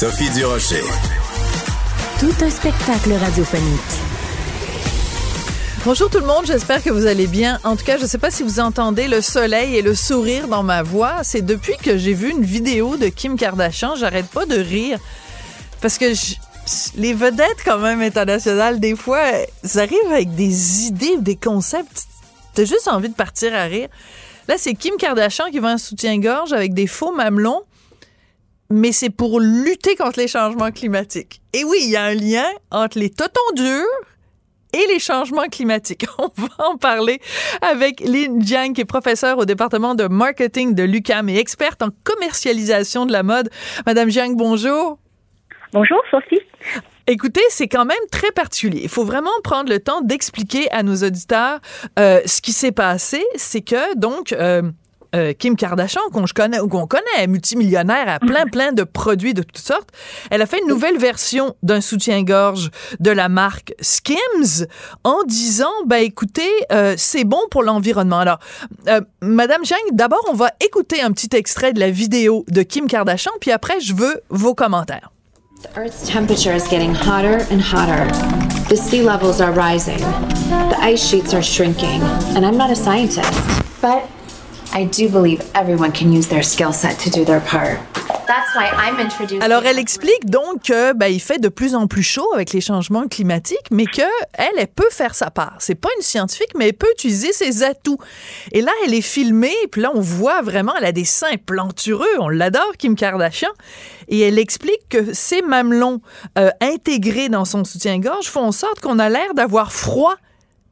Sophie Durocher. Tout un spectacle radiophonique. Bonjour tout le monde, j'espère que vous allez bien. En tout cas, je ne sais pas si vous entendez le soleil et le sourire dans ma voix. C'est depuis que j'ai vu une vidéo de Kim Kardashian, j'arrête pas de rire. Parce que les vedettes, quand même, internationales, des fois, elles arrivent avec des idées, des concepts. T'as juste envie de partir à rire. Là, c'est Kim Kardashian qui va un soutien-gorge avec des faux mamelons, mais c'est pour lutter contre les changements climatiques. Et oui, il y a un lien entre les totons durs et les changements climatiques. On va en parler avec Lynn Jiang, qui est professeure au département de marketing de l'UCAM et experte en commercialisation de la mode. Madame Jiang, bonjour. Bonjour, Sophie. Écoutez, c'est quand même très particulier. Il faut vraiment prendre le temps d'expliquer à nos auditeurs euh, ce qui s'est passé. C'est que, donc, euh, euh, Kim Kardashian, qu'on connais, qu'on connaît, multimillionnaire à plein, mhm. plein de produits de toutes sortes, elle a fait une nouvelle version d'un soutien-gorge de la marque Skims en disant, ben écoutez, c'est bon pour l'environnement. Alors, Madame Zhang, d'abord, on va écouter un petit extrait de la vidéo de Kim Kardashian, puis après, je veux vos commentaires. The Earth's temperature is getting hotter and hotter. The sea levels are rising. The ice sheets are shrinking. And I'm not a scientist, but I do believe everyone can use their skill set to do their part. Alors, elle explique donc que ben, il fait de plus en plus chaud avec les changements climatiques, mais que elle peut faire sa part. C'est pas une scientifique, mais elle peut utiliser ses atouts. Et là, elle est filmée, puis là, on voit vraiment, elle a des seins plantureux. On l'adore, Kim Kardashian. Et elle explique que ces mamelons euh, intégrés dans son soutien-gorge font en sorte qu'on a l'air d'avoir froid,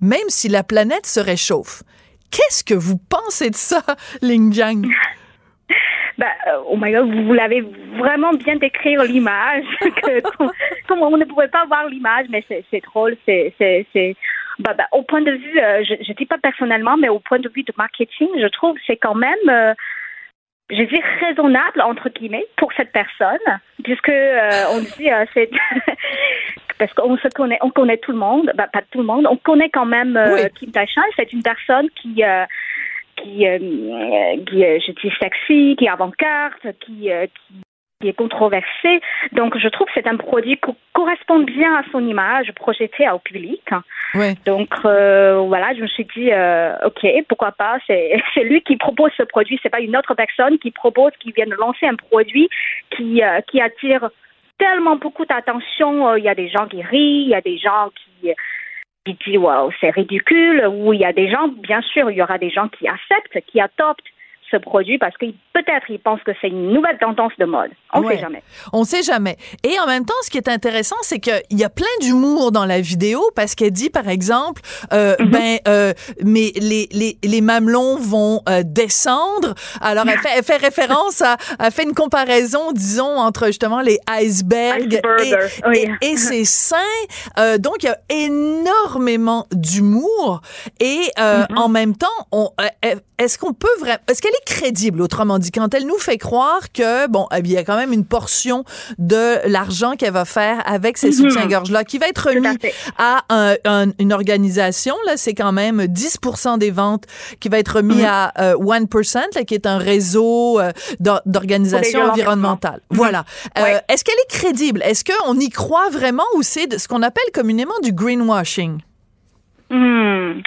même si la planète se réchauffe. Qu'est-ce que vous pensez de ça, Ling Jiang? bah, oh my God, vous, l'avez vraiment bien décrire l'image. comme on ne pouvait pas voir l'image, mais c'est drôle, c'est bah, bah, au point de vue, euh, je ne dis pas personnellement, mais au point de vue de marketing, je trouve c'est quand même, euh, je dis raisonnable entre guillemets pour cette personne, puisque euh, on dit c'est parce qu'on se connaît, on connaît tout le monde, bah, pas tout le monde, on connaît quand même Kim Kardashian, c'est une personne qui qui, euh, qui euh, je dis sexy, qui est avant-garde, qui, euh, qui est controversé. Donc, je trouve que c'est un produit qui correspond bien à son image projetée au public. Donc, voilà, je me suis dit, OK, pourquoi pas, c'est lui qui propose ce produit, c'est pas une autre personne qui propose, qui vient de lancer un produit qui, qui attire tellement beaucoup d'attention. Il y a des gens qui rient, il y a des gens qui qui dit wow, c'est ridicule, où il y a des gens, bien sûr, il y aura des gens qui acceptent, qui adoptent ce produit parce que peut-être ils pensent que c'est une nouvelle tendance de mode. On ne sait jamais. On sait jamais. Et en même temps, ce qui est intéressant, c'est qu'il y a plein d'humour dans la vidéo parce qu'elle dit, par exemple, euh, mhm. ben, euh, mais les, les, les, mamelons vont euh, descendre. Alors, elle fait, elle fait référence à, elle fait une comparaison, disons, entre justement les icebergs et, et, ses seins. Euh, donc, il y a énormément d'humour et euh, mhm. en même temps, est-ce qu'on peut vraiment, est-ce qu'elle est crédible, autrement dit, quand elle nous fait croire que, bon, eh il y a quand même une portion de l'argent qu'elle va faire avec ces mhm. soutiens-gorge-là, qui va être remis à, une organisation, là, c'est quand même 10% des ventes qui va être remis mhm. à 1%, euh, là, qui est un réseau euh, d'organisation environnementale. Mhm. Voilà. Euh, est-ce qu'elle est crédible? Est-ce qu'on y croit vraiment ou c'est ce qu'on appelle communément du greenwashing? Hmm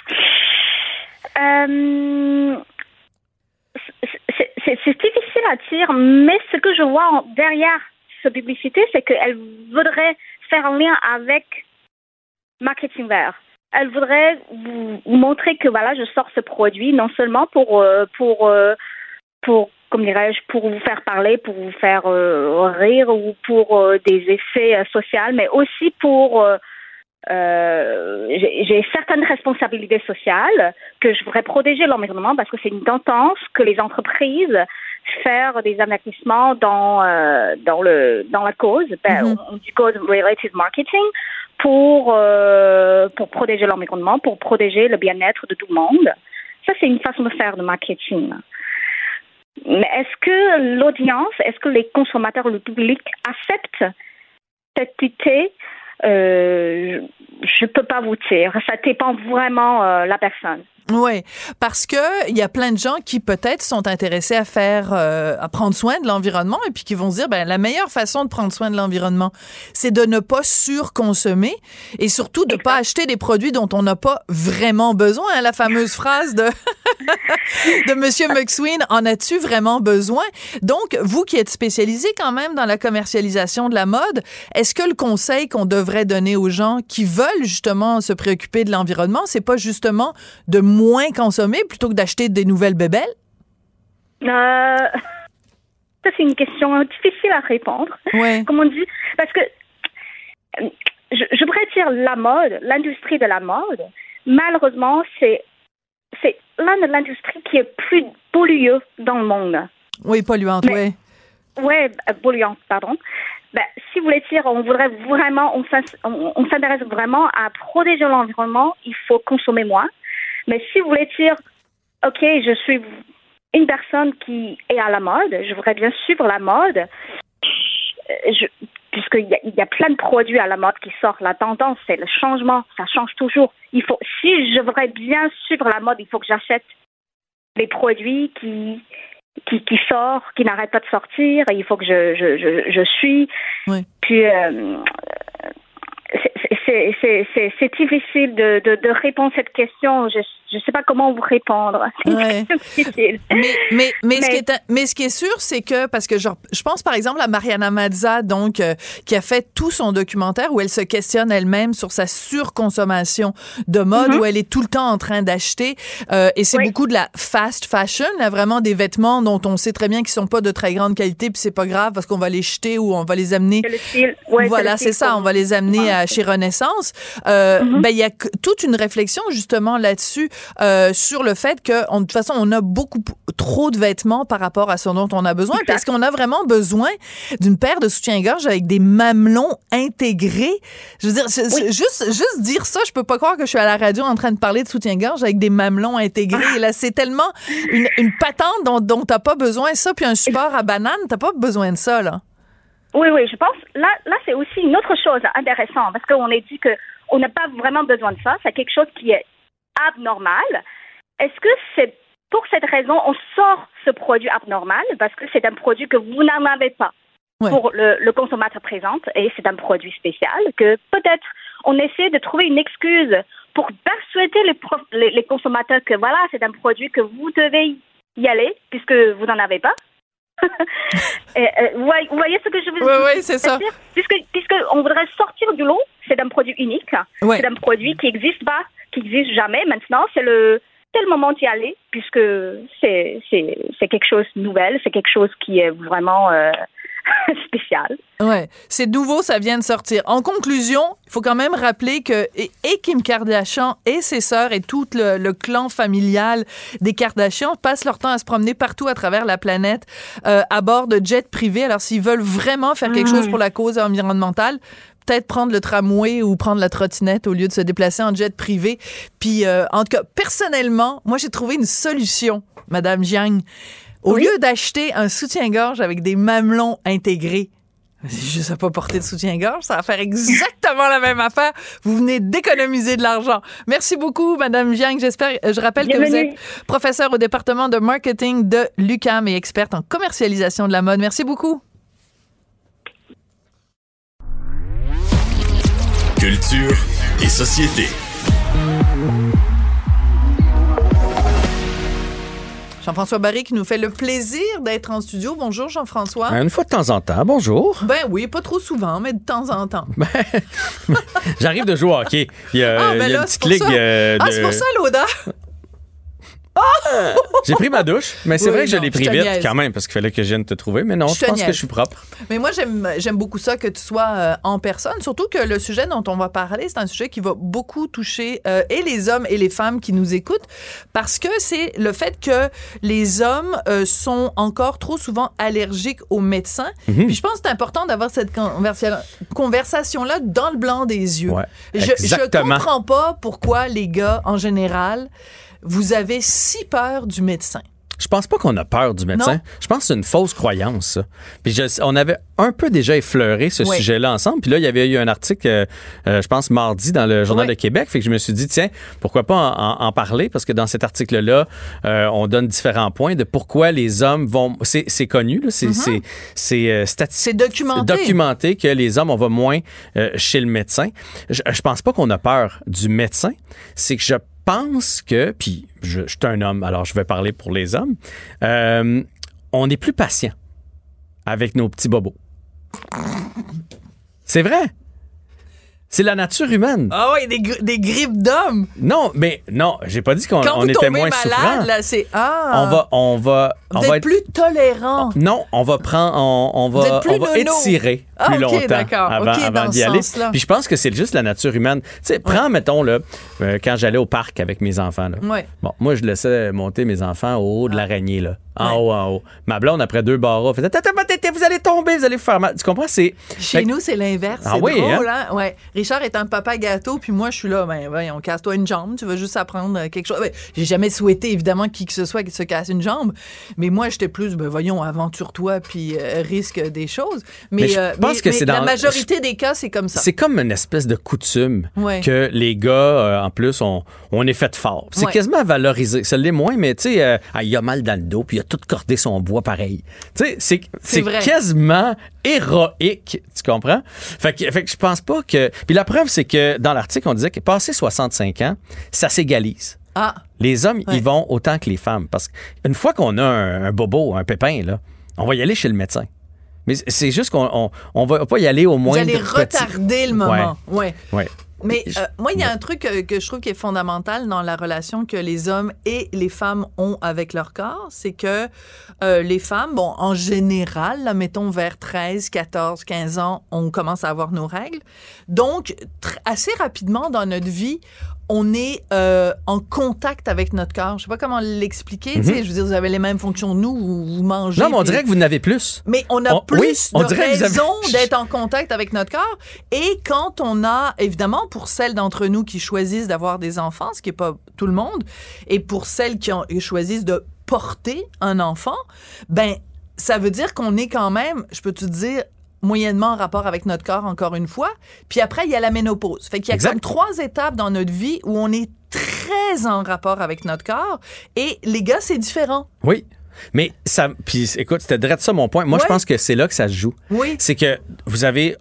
c'est difficile à dire, mais ce que je vois derrière cette publicité, c'est qu'elle voudrait faire un lien avec marketing vert. Elle voudrait vous, montrer que voilà, je sors ce produit non seulement pour euh, pour euh, pour comme dirais-je pour vous faire parler, pour vous faire euh, rire ou pour des effets sociaux, mais aussi pour euh, j'ai certaines responsabilités sociales que je voudrais protéger l'environnement parce que c'est une tendance que les entreprises faire des investissements dans euh, dans le dans la cause, ben, Mhm. on dit cause related marketing pour euh, pour protéger l'environnement, pour protéger le bien-être de tout le monde. Ça c'est une façon de faire de marketing. Mais est-ce que l'audience, est-ce que les consommateurs, le public acceptent cette idée Je ne peux pas vous dire. Ça dépend vraiment euh, la personne. Oui, parce que il y a plein de gens qui peut-être sont intéressés à faire, euh, à prendre soin de l'environnement et puis qui vont se dire, ben la meilleure façon de prendre soin de l'environnement, c'est de ne pas surconsommer et surtout de pas acheter des produits dont on n'a pas vraiment besoin. hein, la fameuse phrase de de Monsieur McSween, en as-tu vraiment besoin? Donc, vous qui êtes spécialisé quand même dans la commercialisation de la mode, est-ce que le conseil qu'on devrait donner aux gens qui veulent justement se préoccuper de l'environnement, c'est pas justement de moins consommer plutôt que d'acheter des nouvelles bébelles? Euh, ça, c'est une question difficile à répondre. Ouais. Comme on dit, parce que euh, je, je pourrais dire la mode, l'industrie de la mode, malheureusement, c'est c'est l'un de l'industrie qui est plus pollueux dans le monde. Oui, polluante, oui. Ouais, euh, polluante, pardon. Ben, si vous voulez dire, on voudrait vraiment, on s'intéresse vraiment à protéger l'environnement, il faut consommer moins. Mais si vous voulez dire, ok, je suis une personne qui est à la mode, je voudrais bien suivre la mode, euh, puisqu'il y, y a plein de produits à la mode qui sortent. La tendance, c'est le changement, ça change toujours. Il faut, si je voudrais bien suivre la mode, il faut que j'achète les produits qui qui, qui sort, qui n'arrête pas de sortir, et il faut que je, je, je, je suis. Oui. Puis, euh, c'est- c'est- c'est c'est- c'est difficile de, de, de répondre à cette question. Je ne sais pas comment vous répondre. C'est Ouais. difficile. Mais, mais, mais, Ce qui est, mais ce qui est sûr, c'est que, parce que genre, je pense par exemple à Mariana Mazza, donc, euh, qui a fait tout son documentaire où elle se questionne elle-même sur sa surconsommation de mode, où elle est tout le temps en train d'acheter. euh, et c'est Mhm. Oui. beaucoup de la fast fashion, là, vraiment des vêtements dont on sait très bien qu'ils sont pas de très grande qualité, puis c'est pas grave parce qu'on va les jeter ou on va les amener le style. Ouais, voilà, c'est ça. On va les amener à chez Renaissance. Euh, Ben, il y a toute une réflexion justement là-dessus euh, sur le fait que, on- de toute façon, on a beaucoup trop de vêtements par rapport à ce dont on a besoin. Est-ce qu'on a vraiment besoin d'une paire de soutien-gorge avec des mamelons intégrés Je veux dire, juste juste dire ça, je peux pas croire que je suis à la radio en train de parler de soutien-gorge avec des mamelons intégrés. Et là, c'est tellement une, une patente dont, dont t'as pas besoin. Ça, puis un support à banane, t'as pas besoin de ça là. Oui, oui, je pense. Là, là c'est aussi une autre chose intéressante parce qu'on est dit que on n'a pas vraiment besoin de ça. C'est quelque chose qui est abnormal. Est-ce que c'est pour cette raison on sort ce produit abnormal parce que c'est un produit que vous n'en avez pas Ouais. pour le, le consommateur présente et c'est un produit spécial que peut-être on essaie de trouver une excuse pour persuader les, prof- les, les consommateurs que voilà c'est un produit que vous devez y aller puisque vous n'en avez pas. Et, euh, vous voyez- vous voyez ce que je veux Oui, dire oui, c'est ça. Puisque, puisque on voudrait sortir du lot, c'est un produit unique. Ouais. C'est un produit qui n'existe pas, qui n'existe jamais. Maintenant, c'est le, le moment d'y aller, puisque c'est quelque chose de nouvel, c'est quelque chose qui est vraiment euh, spécial. Ouais, c'est nouveau, ça vient de sortir. En conclusion, il faut quand même rappeler que et, et Kim Kardashian et ses sœurs et tout le, le clan familial des Kardashian passent leur temps à se promener partout à travers la planète euh, à bord de jets privés. Alors s'ils veulent vraiment faire quelque chose pour la cause environnementale, peut-être prendre le tramway ou prendre la trottinette au lieu de se déplacer en jet privé. Puis euh, en tout cas, personnellement, moi j'ai trouvé une solution, Madame Jiang. Au Oui. lieu d'acheter un soutien-gorge avec des mamelons intégrés, je sais pas porter de soutien-gorge, ça va faire exactement la même affaire. Vous venez d'économiser de l'argent. Merci beaucoup, Madame Jiang. J'espère, je rappelle que vous êtes professeur au département de marketing de l'UCAM et experte en commercialisation de la mode. Merci beaucoup. Culture et société. Jean-François Barry qui nous fait le plaisir d'être en studio. Bonjour, Jean-François. Une fois de temps en temps, bonjour. Ben oui, pas trop souvent, mais de temps en temps. J'arrive de jouer au hockey. Il y a, Ah, ben il y a là, une c'est petite pour ligue ça. euh, Ah, de- c'est pour ça l'odeur. J'ai pris ma douche, mais c'est Oui, vrai que je l'ai pris vite niaise. quand même parce qu'il fallait que je vienne te trouver. Mais non, Je pense que je suis propre. Mais moi, j'aime, beaucoup ça que tu sois euh, en personne, surtout que le sujet dont on va parler, c'est un sujet qui va beaucoup toucher euh, et les hommes et les femmes qui nous écoutent, parce que c'est le fait que les hommes euh, sont encore trop souvent allergiques aux médecins. Mhm. Puis je pense que c'est important d'avoir cette conversa- conversation-là dans le blanc des yeux. Ouais, je, je comprends pas pourquoi les gars, en général, vous avez si peur du médecin. Je pense pas qu'on a peur du médecin. Non. Je pense que c'est une fausse croyance. ça. Puis je- on avait un peu déjà effleuré ce Oui. sujet-là ensemble. Puis là, il y avait eu un article, euh, euh, je pense mardi, dans le Journal Oui. de Québec. Fait que je me suis dit, tiens, pourquoi pas en, en- en parler? Parce que dans cet article-là, euh, on donne différents points de pourquoi les hommes vont... C'est c'est connu, là. c'est c'est- c'est. Mm-hmm. C'est documenté. documenté que les hommes, on va moins chez le médecin. Je, je pense pas qu'on a peur du médecin. C'est que je pense que, puis je, je suis un homme, alors je vais parler pour les hommes, euh, on est plus patient avec nos petits bobos. C'est vrai. C'est la nature humaine. Ah oui, des, des grippes d'hommes. Non, mais non, j'ai pas dit qu'on on était moins malade, là, c'est ah. On va, on va, on Vous va êtes plus tolérant. Non, on va prendre, on, on va, on va nono. Ah, plus ok, longtemps d'accord. avant, Ok, avant d'y aller. Puis je pense que c'est juste la nature humaine. Tu sais, prends, mettons, là, euh, quand j'allais au parc avec mes enfants, là. Ouais. Bon, moi, je laissais monter mes enfants au haut de l'araignée, là. En Ouais. haut, en haut. Ma blonde, après deux barras, faisait vous allez tomber, vous allez vous faire mal. Tu comprends? C'est. Chez Fait nous, c'est l'inverse. Ah c'est oui, drôle, hein? Ouais. Richard est un papa gâteau, puis moi, je suis là, ben, voyons, casse-toi une jambe, tu vas juste apprendre euh, quelque chose. Ben, J'ai jamais souhaité, évidemment, qui que ce soit qui se casse une jambe, mais moi, j'étais plus, ben, voyons, aventure-toi, puis euh, risque des choses. Mais, pense mais- que mais c'est la dans- majorité des cas, c'est comme ça. C'est comme une espèce de coutume Ouais. que les gars, euh, en plus, on, on est fait fort. C'est Ouais. quasiment valorisé. Ça l'est moins, mais tu sais, euh, ah, il a mal dans le dos, puis il a tout cordé son bois pareil. Tu sais, c'est, quasiment héroïque, tu comprends? Fait que, fait que je pense pas que... Puis la preuve, c'est que dans l'article, on disait que passé 65 ans, ça s'égalise. Ah, Les hommes, Ouais. ils vont autant que les femmes. Parce qu'une fois qu'on a un, un bobo, un pépin, là, on va y aller chez le médecin. Mais c'est juste qu'on on, on va pas y aller au vous moins allez retarder le moment. Ouais. Ouais. Mais euh, moi, il y a un truc que je trouve qui est fondamental dans la relation que les hommes et les femmes ont avec leur corps, c'est que euh, les femmes, bon, en général, là, mettons vers 13, 14, 15 ans, on commence à avoir nos règles. Donc, assez rapidement dans notre vie, on est euh, en contact avec notre corps. Je sais pas comment l'expliquer. sais, Je veux dire, vous avez les mêmes fonctions que nous, vous, vous mangez. Mhm. Non, mais on puis- dirait que vous n'avez plus. mais on a On- plus oui, on de vous avez- d'être en contact avec notre corps. Et quand on a, évidemment, pour celles d'entre nous qui choisissent d'avoir des enfants, ce qui n'est pas tout le monde, et pour celles qui ont, choisissent de porter un enfant, ben ça veut dire qu'on est quand même, je peux te dire, moyennement en rapport avec notre corps, encore une fois. Puis après, il y a la ménopause. Fait qu'il y a Exact. comme trois étapes dans notre vie où on est très en rapport avec notre corps. Et les gars, c'est différent. Oui. Mais ça. Puis écoute, c'était direct ça mon point. Moi, je pense que c'est là que ça se joue. Oui. C'est que vous avez.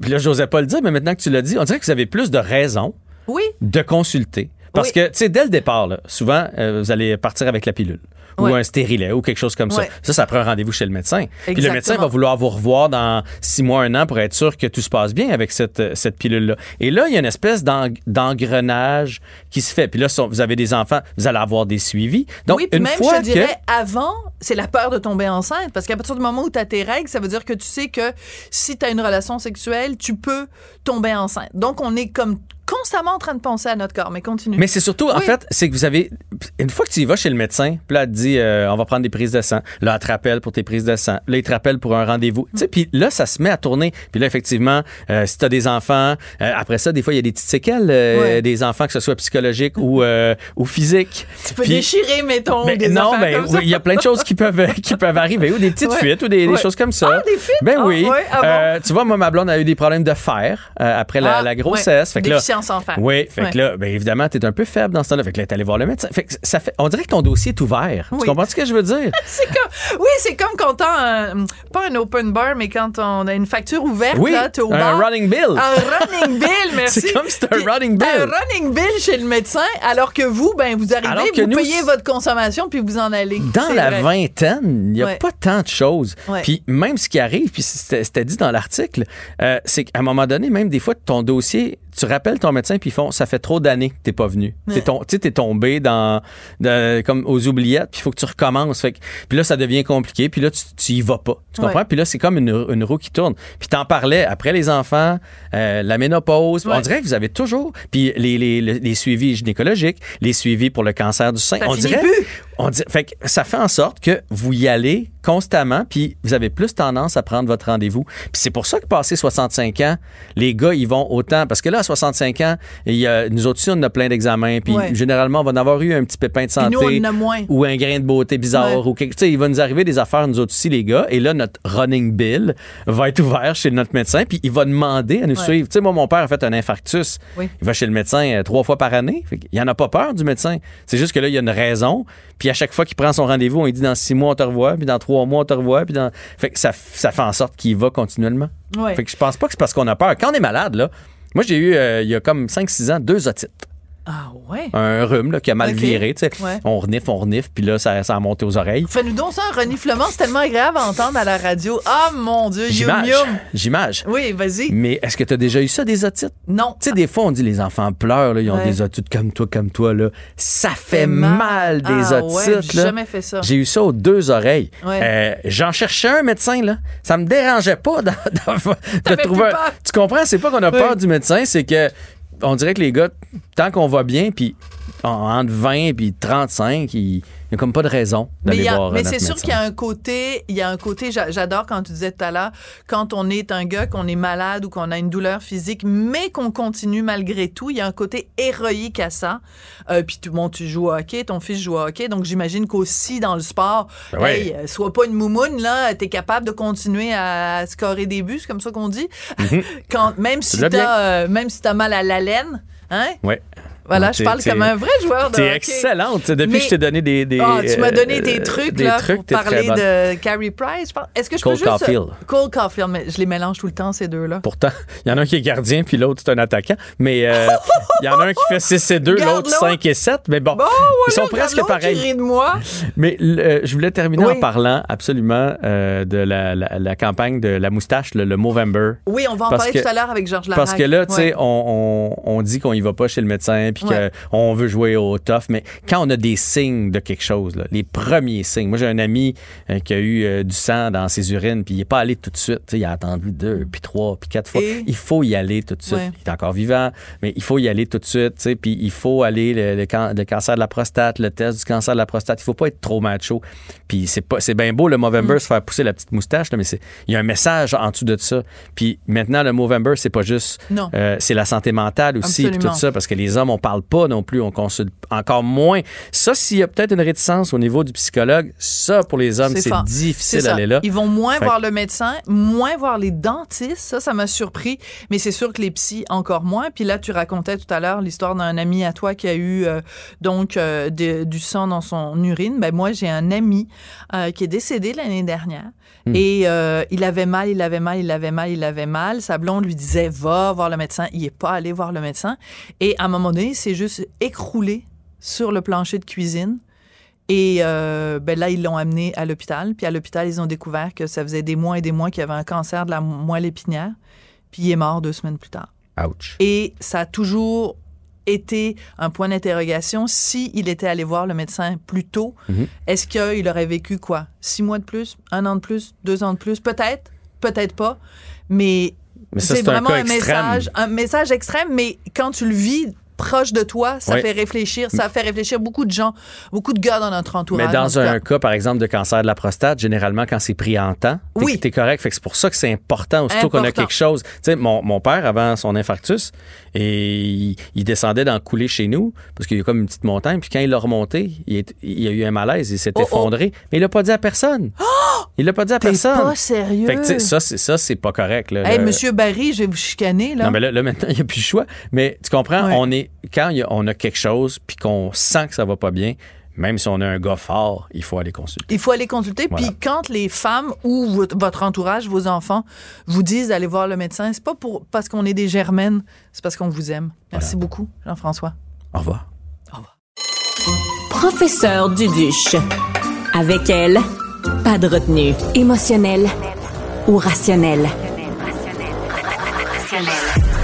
Puis là, j'osais pas le dire, mais maintenant que tu l'as dit, on dirait que vous avez plus de raisons Oui. de consulter. Parce Oui. que, tu sais, dès le départ, là, souvent, euh, vous allez partir avec la pilule. Ou un stérilet ou quelque chose comme ça. Ça, ça prend un rendez-vous chez le médecin. Puis le médecin Exactement. va vouloir vous revoir dans six mois, un an pour être sûr que tout se passe bien avec cette, euh, cette pilule-là. Et là, il y a une espèce d'eng- d'engrenage qui se fait. Puis là, vous avez des enfants, vous allez avoir des suivis. Donc, oui, puis une même, fois je te que... dirais, avant, c'est la peur de tomber enceinte. Parce qu'à partir du moment où tu as tes règles, ça veut dire que tu sais que si tu as une relation sexuelle, tu peux tomber enceinte. Donc, on est comme constamment en train de penser à notre corps. Mais continue. Mais c'est surtout, en fait, c'est que vous avez. Une fois que tu y vas chez le médecin, puis là, elle te dit, euh, on va prendre des prises de sang. Là, elle te rappelle pour tes prises de sang. Là, il te rappelle pour un rendez-vous. Tu sais, puis là, ça se met à tourner. Puis là, effectivement, euh, si tu as des enfants, euh, après ça, des fois, il y a des petites séquelles des enfants, que ce soit psychologique ou, ou physique. tu peux déchirer, mettons, Ben, des non, affaires ben, il y a plein de choses qui peuvent, qui peuvent arriver, ou des petites Ouais. fuites, ou des, choses comme ça. Ah, des fuites? Ben Ah, oui. ouais, ah bon? Tu vois, moi, ma blonde a eu des problèmes de fer après la, Ah, la grossesse. Fait que là, En fer. oui, fait Ouais. que là, ben évidemment, t'es un peu faible dans ce temps-là. Fait que là, t'es allé voir le médecin. Fait que ça fait, on dirait que ton dossier est ouvert. Oui. Tu comprends ce que je veux dire? C'est comme, oui, c'est comme quand t'as un, pas un open bar, mais quand on a une facture ouverte, Oui, là, t'es au un bar. running bill. Un running bill, merci. C'est comme si c'était un running bill. Un running bill chez le médecin, alors que vous, ben, vous arrivez, Alors que vous nous, payez votre consommation, puis vous en allez. Dans la vrai. vingtaine, il n'y a Ouais. pas tant de choses. Ouais. Puis même ce qui arrive, puis c'était c'était dit dans l'article, euh, c'est qu'à un moment donné, même des fois, ton dossier, tu rappelles ton ton médecin, puis ils font, ça fait trop d'années que t'es pas venu. Tu t'es tombé dans, de- comme aux oubliettes, puis il faut que tu recommences. Fait que- puis là, ça devient compliqué, puis là, tu, tu y vas pas. Tu comprends? Ouais. Puis là, c'est comme une, une roue qui tourne. Puis t'en parlais après les enfants, euh, la ménopause. Ouais. On dirait que vous avez toujours. Puis les, les, les, les suivis gynécologiques, les suivis pour le cancer du sein. Ça on dirait. plus. On fait que ça fait en sorte que vous y allez constamment, puis vous avez plus tendance à prendre votre rendez-vous. Puis c'est pour ça que passé 65 ans, les gars, ils vont autant. Parce que là, à 65 ans, a, nous autres aussi, on a plein d'examens, puis Ouais. généralement, on va en avoir eu un petit pépin de santé. nous, on a moins. Ou un grain de beauté bizarre. Ouais. Ou quelque, tu sais, il va nous arriver des affaires, nous autres aussi, les gars. Et là, notre running bill va être ouvert chez notre médecin, puis il va demander à nous Ouais. suivre. Tu sais, moi, mon père a fait un infarctus. Oui. Il va chez le médecin euh, trois fois par année. Fait il en a pas peur du médecin. C'est juste que là, il y a une raison. Puis à chaque fois qu'il prend son rendez-vous, on lui dit dans six mois, on te revoit. Puis dans trois mois, on te revoit. Puis dans... Fait que ça, ça fait en sorte qu'il va continuellement. Ouais. Fait que je pense pas que c'est parce qu'on a peur. Quand on est malade, là, moi, j'ai eu, euh, il y a comme 5-6 ans, deux otites. Ah ouais. Un rhume là, qui a mal Ok. viré. tu sais. Ouais. On renifle, on renifle. Puis là, ça, ça a monté aux oreilles. Fais-nous donc ça, un reniflement. C'est tellement agréable à entendre à la radio. Ah, mon Dieu, yum J'image. yum. J'image. Oui, vas-y. Mais est-ce que tu as déjà eu ça, des otites? Non. Tu sais, des fois, on dit les enfants pleurent, là, ils ont Ouais. des otites comme toi, comme toi. Là. Ça fait mal. mal, des Ah otites. ouais, j'ai jamais fait ça. J'ai eu ça aux deux oreilles. Euh, J'en cherchais un médecin, là. Ça me dérangeait pas de, de- trouver. un-. Tu comprends? C'est pas qu'on a peur du médecin, c'est que on dirait que les gars, tant qu'on va bien, puis entre 20 puis 35, il n'y a comme pas de raison Mais, d'aller y a- voir mais c'est sûr qu'il y a un côté, il y a un côté, j'a- j'adore quand tu disais tout à l'heure, quand on est un gars, qu'on est malade ou qu'on a une douleur physique, mais qu'on continue malgré tout, il y a un côté héroïque à ça. Euh, puis bon, tu joues au hockey, ton fils joue au hockey, donc j'imagine qu'aussi dans le sport, Ben hey, euh, sois pas une moumoune, là, t'es capable de continuer à scorer des buts, c'est comme ça qu'on dit. quand, même si t'as, euh, même si t'as mal à la laine, hein? Ouais. Voilà, Ouais, je t'es- parle t'es- comme un vrai joueur de T'es hockey. excellente. Depuis Mais- que je t'ai donné des. des Ah, tu m'as donné euh, des trucs, des là, trucs, pour t'es parler de Carrie Price. Est-ce que je Cole peux juste... Caulfield. Cole Caulfield, mais je les mélange tout le temps, ces deux-là. Pourtant, il y en a un qui est gardien, puis l'autre, c'est un attaquant. Mais euh, il y en a un qui fait 6 et 2, Regarde l'autre l'autre. 5 et 7. Mais bon, Bon, ils sont presque pareils. de moi. Mais euh, je voulais terminer Oui. en parlant absolument euh, de la, la- la campagne de la moustache, le, le Movember. Oui, on va en Parce parler que- tout à l'heure avec Georges Larac. Parce que là, tu sais, Ouais. on, on- on dit qu'on y va pas chez le médecin, puis Ouais. qu'on veut jouer au tough, mais quand on a des signes de quelque chose, là, les premiers signes. Moi, j'ai un ami euh, qui a eu euh, du sang dans ses urines, puis il est pas allé tout de suite. Il a attendu deux, puis trois, puis quatre fois. Et? Il faut y aller tout de suite. Ouais. Il est encore vivant, mais il faut y aller tout de suite. Puis il faut aller le, le can- le cancer de la prostate, le test du cancer de la prostate. Il faut pas être trop macho. Puis c'est pas, c'est bien beau le Movember Mm. se faire pousser la petite moustache, là, mais c'est, il y a un message en dessous de ça. Puis maintenant le Movember, c'est pas juste, Non. euh, c'est la santé mentale aussi, puis tout ça, parce que les hommes, on parle pas non plus, on consulte encore moins. Ça, s'il y a peut-être une réticence au niveau du psychologue, ça pour les hommes, c'est difficile d'aller là. Ils vont moins Fait voir le médecin, moins voir les dentistes. Ça, ça m'a surpris. Mais c'est sûr que les psys, encore moins. Puis là, tu racontais tout à l'heure l'histoire d'un ami à toi qui a eu euh, donc euh, de- du sang dans son urine. Ben moi, j'ai un ami euh, qui est décédé l'année dernière. Hmm. Et euh, il avait mal, il avait mal, il avait mal, il avait mal. Sa blonde lui disait va voir le médecin. Il est pas allé voir le médecin. Et à un moment donné, s'est juste écroulé sur le plancher de cuisine. Et euh, ben là, ils l'ont amené à l'hôpital. Puis à l'hôpital, ils ont découvert que ça faisait des mois et des mois qu'il avait un cancer de la moelle épinière. Puis il est mort deux semaines plus tard. Ouch. Et ça a toujours été un point d'interrogation. S'il était allé voir le médecin plus tôt, Mhm. est-ce qu'il aurait vécu quoi? Six mois de plus? Un an de plus? Deux ans de plus? Peut-être, peut-être pas. Mais, c'est un vraiment un, message, un message extrême, mais quand tu le vis proche de toi, ça fait réfléchir. Ça fait réfléchir beaucoup de gens, beaucoup de gars dans notre entourage. Mais dans un cas. cas, par exemple, de cancer de la prostate, généralement, quand c'est pris en temps, t'es Oui. t'es correct. Fait que c'est pour ça que c'est important, aussitôt qu'on a Important. quelque chose. Tu sais, mon, mon père, avant son infarctus, et il, il descendait dans le coulé chez nous, parce qu'il y a comme une petite montagne, puis quand il l'a remonté, il, est- il a eu un malaise, il s'est Oh, oh. effondré. Mais il l'a pas dit à personne. Il l'a pas dit à T'es personne. pas sérieux. Fait que, ça, c'est ça, c'est pas correct. Là, Hey, Le- Monsieur Barry, je vais vous chicaner, là. Non, mais là, là, maintenant, il n'y a plus le choix. Mais tu comprends, Ouais. on est quand il y a- on a quelque chose puis qu'on sent que ça va pas bien, même si on a un gars fort, il faut aller consulter. Il faut aller consulter. Voilà. Puis quand les femmes ou votre entourage, vos enfants, vous disent d'aller voir le médecin, c'est pas pour parce qu'on est des germaines, c'est parce qu'on vous aime. Merci beaucoup, Jean-François. Au revoir. Professeur Duduche. Avec elle, pas de retenue. Émotionnelle ou rationnelle.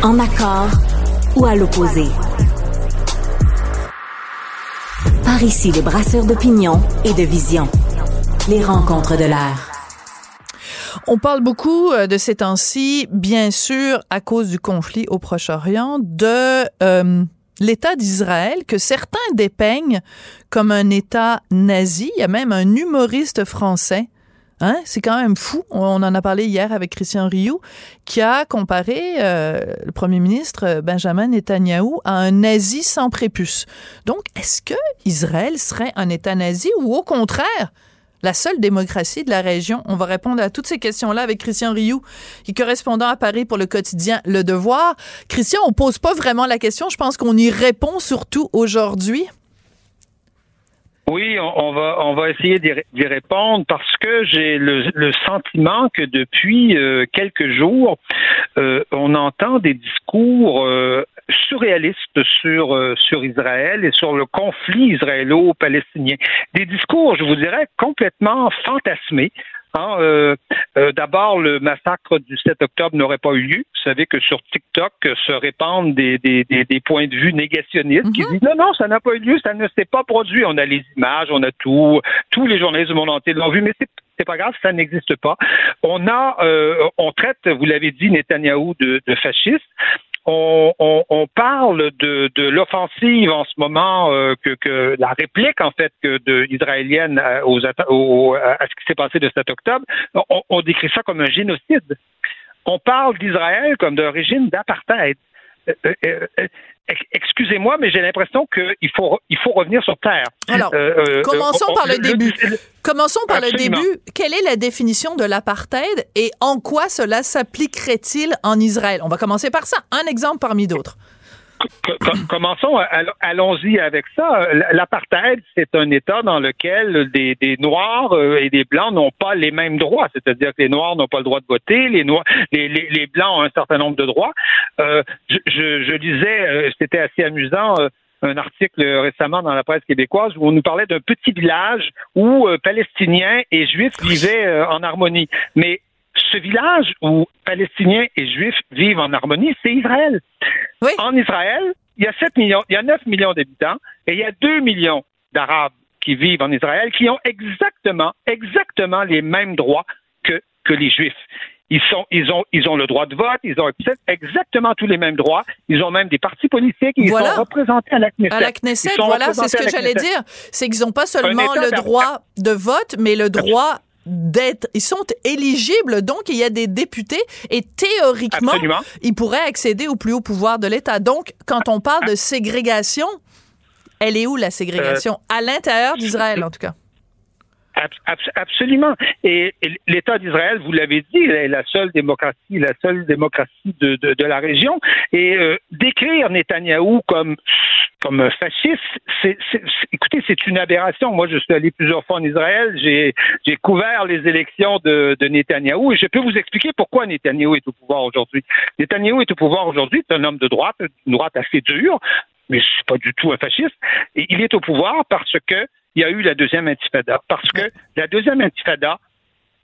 En accord ou à l'opposé? Par ici, les brasseurs d'opinion et de vision. Les rencontres de l'air. On parle beaucoup euh, de ces temps-ci, bien sûr, à cause du conflit au Proche-Orient, de euh, l'État d'Israël que certains dépeignent comme un État nazi. Il y a même un humoriste français Hein? C'est quand même fou. On en a parlé hier avec Christian Rioux, qui a comparé euh, le premier ministre euh, Benjamin Netanyahou à un nazi sans prépuce. Donc, est-ce que Israël serait un État nazi ou au contraire la seule démocratie de la région? On va répondre à toutes ces questions-là avec Christian Rioux, qui est correspondant à Paris pour le quotidien Le Devoir. Christian, on pose pas vraiment la question. Je pense qu'on y répond surtout aujourd'hui. Oui, on, va on va essayer d'y répondre parce que j'ai le, sentiment que depuis euh, quelques jours, euh, on entend des discours euh, surréalistes sur sur Israël et sur le conflit israélo-palestinien. Des discours, je vous dirais, complètement fantasmés Hein, euh, euh, D'abord, le massacre du 7 octobre n'aurait pas eu lieu. Vous savez que sur TikTok se répandent des, des, des, des points de vue négationnistes qui mhm. disent non, non, ça n'a pas eu lieu, ça ne s'est pas produit. On a les images, on a tout, tous les journalistes du monde entier l'ont vu, mais c'est c'est pas grave, ça n'existe pas. On a, euh, on traite, vous l'avez dit, Netanyahou de, de fasciste on, parle de, de l'offensive en ce moment, euh, que, la réplique en fait que de israélienne euh, aux, aux, à ce qui s'est passé de 7 octobre, on, on décrit ça comme un génocide. On parle d'Israël comme d'un régime d'apartheid. Euh, euh, euh, excusez-moi, mais j'ai l'impression qu'il faut, il faut revenir sur Terre. Alors, commençons par le, début. commençons par le début. Quelle est la définition de l'apartheid et en quoi cela s'appliquerait-il en Israël? On va commencer par ça. Un exemple parmi d'autres commençons, allons-y avec ça. L'apartheid, c'est un État dans lequel des, Noirs euh, et des Blancs n'ont pas les mêmes droits. C'est-à-dire que les Noirs n'ont pas le droit de voter, les, Noirs, les, Blancs ont un certain nombre de droits. Euh, je, je, lisais, euh, c'était assez amusant, un article récemment dans la presse québécoise où on nous parlait d'un petit village où Palestiniens et Juifs vivaient en harmonie. Mais ce village où Palestiniens et Juifs vivent en harmonie, c'est Israël. En Israël, il y a 7 millions, il y a 9 millions d'habitants et il y a 2 millions d'Arabes qui vivent en Israël qui ont exactement, exactement les mêmes droits que, que les Juifs. Ils, sont, ils, ont, ils ont le droit de vote, ils ont exactement tous les mêmes droits. Ils ont même des partis politiques, ils sont représentés à la Knesset. À la Knesset, voilà, c'est ce que j'allais dire. C'est qu'ils n'ont pas seulement le droit de vote, mais le droit d'être, ils sont éligibles, donc il y a des députés et théoriquement, ils pourraient accéder au plus haut pouvoir de l'État. Donc, quand on parle de ségrégation, elle est où la ségrégation? Euh, à l'intérieur d'Israël, en tout cas. Absolument. Et, l'État d'Israël, vous l'avez dit, est la seule démocratie, la seule démocratie de, de, la région. Et euh, décrire Netanyahou comme comme fasciste, c'est, écoutez, c'est une aberration. Moi, je suis allé plusieurs fois en Israël, j'ai, j'ai couvert les élections de, de Netanyahou et je peux vous expliquer pourquoi Netanyahou est au pouvoir aujourd'hui. Netanyahou est au pouvoir aujourd'hui, c'est un homme de droite, une droite assez dure, mais c'est pas du tout un fasciste. Et il est au pouvoir parce que il y a eu la deuxième intifada. Parce que la deuxième intifada,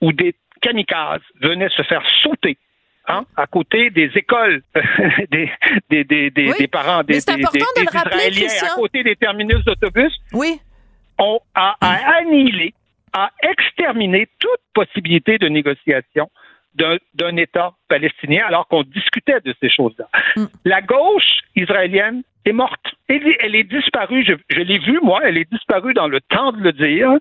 où des kamikazes venaient se faire sauter Hein, à côté des écoles des, des, des, des, parents des, des, Israéliens, à côté des terminus d'autobus, oui. on a, a annihilé, a exterminé toute possibilité de négociation d'un État palestinien alors qu'on discutait de ces choses-là. Mm. La gauche israélienne est morte. Elle, est disparue, je, je l'ai vue, moi, elle est disparue dans le temps de le dire,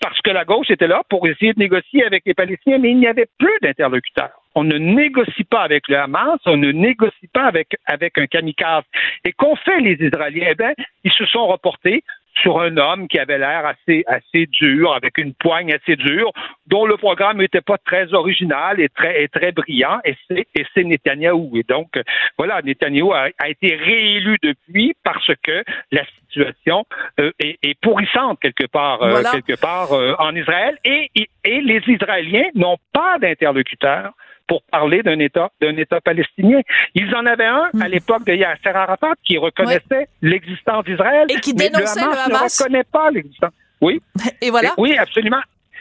parce que la gauche était là pour essayer de négocier avec les Palestiniens, mais il n'y avait plus d'interlocuteurs. On ne négocie pas avec le Hamas, on ne négocie pas avec, avec un kamikaze. Et qu'ont fait les Israéliens? Eh bien, ils se sont reportés sur un homme qui avait l'air assez, assez dur, avec une poigne assez dure, dont le programme n'était pas très original et très, et très brillant, et c'est, et c'est Netanyahou. Et donc, voilà, Netanyahou a, a, été réélu depuis parce que la situation euh, est, est, pourrissante quelque part, euh, quelque part euh, en Israël, et, et les Israéliens n'ont pas d'interlocuteur pour parler d'un État, d'un État palestinien. Ils en avaient un à hmm. l'époque de Yasser Arafat qui reconnaissait l'existence d'Israël. Et qui dénonçait le Hamas. ne reconnaît pas l'existence. Oui. Et voilà. oui, absolument.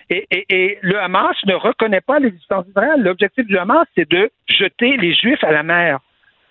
Et, et, et, le Hamas ne reconnaît pas l'existence d'Israël. L'objectif du Hamas, c'est de jeter les Juifs à la mer.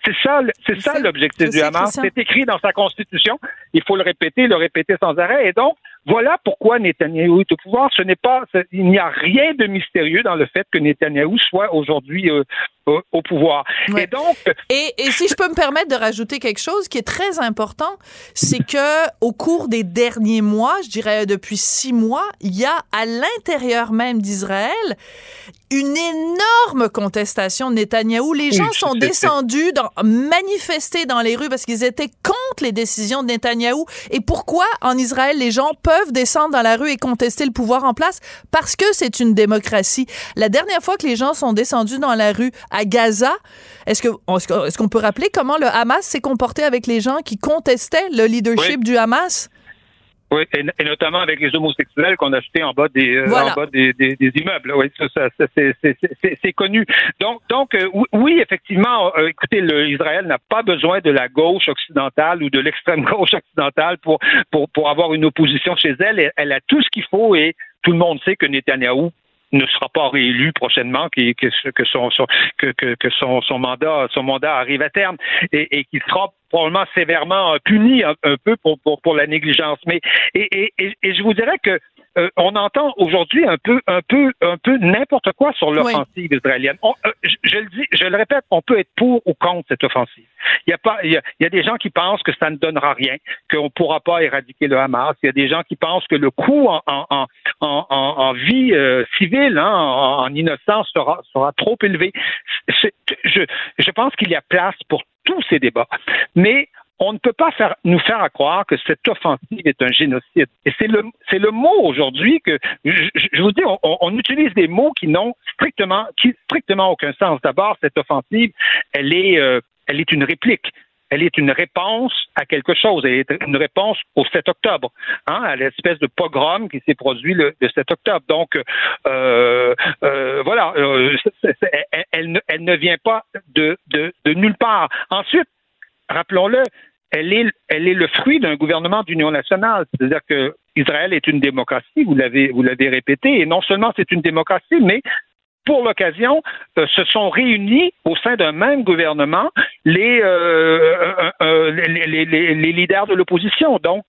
C'est ça, c'est ça l'objectif du Hamas. C'est écrit dans sa constitution. Il faut le répéter, le répéter sans arrêt. Et donc, voilà pourquoi Netanyahou est au pouvoir. Ce n'est pas, il n'y a rien de mystérieux dans le fait que Netanyahou soit aujourd'hui euh, au pouvoir. Et donc, et, et, si je peux me permettre de rajouter quelque chose qui est très important, c'est que au cours des derniers mois, je dirais depuis six mois, il y a à l'intérieur même d'Israël une énorme contestation de Netanyahou. Les gens sont descendus, dans, manifester dans les rues parce qu'ils étaient contre les décisions de Netanyahou. Et pourquoi en Israël les gens peuvent descendre dans la rue et contester le pouvoir en place? Parce que c'est une démocratie. La dernière fois que les gens sont descendus dans la rue à Gaza, est-ce que est-ce qu'on peut rappeler comment le Hamas s'est comporté avec les gens qui contestaient le leadership du Hamas? Oui, et, notamment avec les homosexuels qu'on a achetés en bas des, euh, en bas des, des, immeubles. Oui, ça, ça, c'est connu. Donc, donc euh, oui, effectivement, euh, écoutez, le, Israël n'a pas besoin de la gauche occidentale ou de l'extrême gauche occidentale pour, pour, pour avoir une opposition chez elle. Elle, elle a tout ce qu'il faut et tout le monde sait que Netanyahou ne sera pas réélu prochainement, que, son, mandat, son mandat arrive à terme et, qu'il sera probablement sévèrement puni un, peu pour, pour, la négligence. Mais et je vous dirais que euh, on entend aujourd'hui un peu, un peu, un peu n'importe quoi sur l'offensive israélienne. Euh, je, le dis, je le répète, on peut être pour ou contre cette offensive. Il y a pas, il y a, il y a des gens qui pensent que ça ne donnera rien, qu'on ne pourra pas éradiquer le Hamas. Il y a des gens qui pensent que le coût en, en, en, en, en vie euh, civile, hein, en, innocence, sera, sera trop élevé. Je, je pense qu'il y a place pour tous ces débats. Mais on ne peut pas faire, nous faire croire que cette offensive est un génocide. Et c'est le, c'est le mot aujourd'hui que, je, vous dis, on, utilise des mots qui n'ont strictement, strictement aucun sens. D'abord, cette offensive, elle est, euh, elle est une réplique. Elle est une réponse à quelque chose. Elle est une réponse au 7 octobre, hein, à l'espèce de pogrom qui s'est produit le, 7 octobre. Donc, euh, euh, voilà, elle, elle, ne vient pas de, de, de nulle part. Ensuite, rappelons-le, elle est, elle est le fruit d'un gouvernement d'union nationale. C'est-à-dire que Israël est une démocratie, vous l'avez, vous l'avez répété, et non seulement c'est une démocratie, mais pour l'occasion, euh, se sont réunis au sein d'un même gouvernement les, euh, euh, les, les, les, leaders de l'opposition. Donc,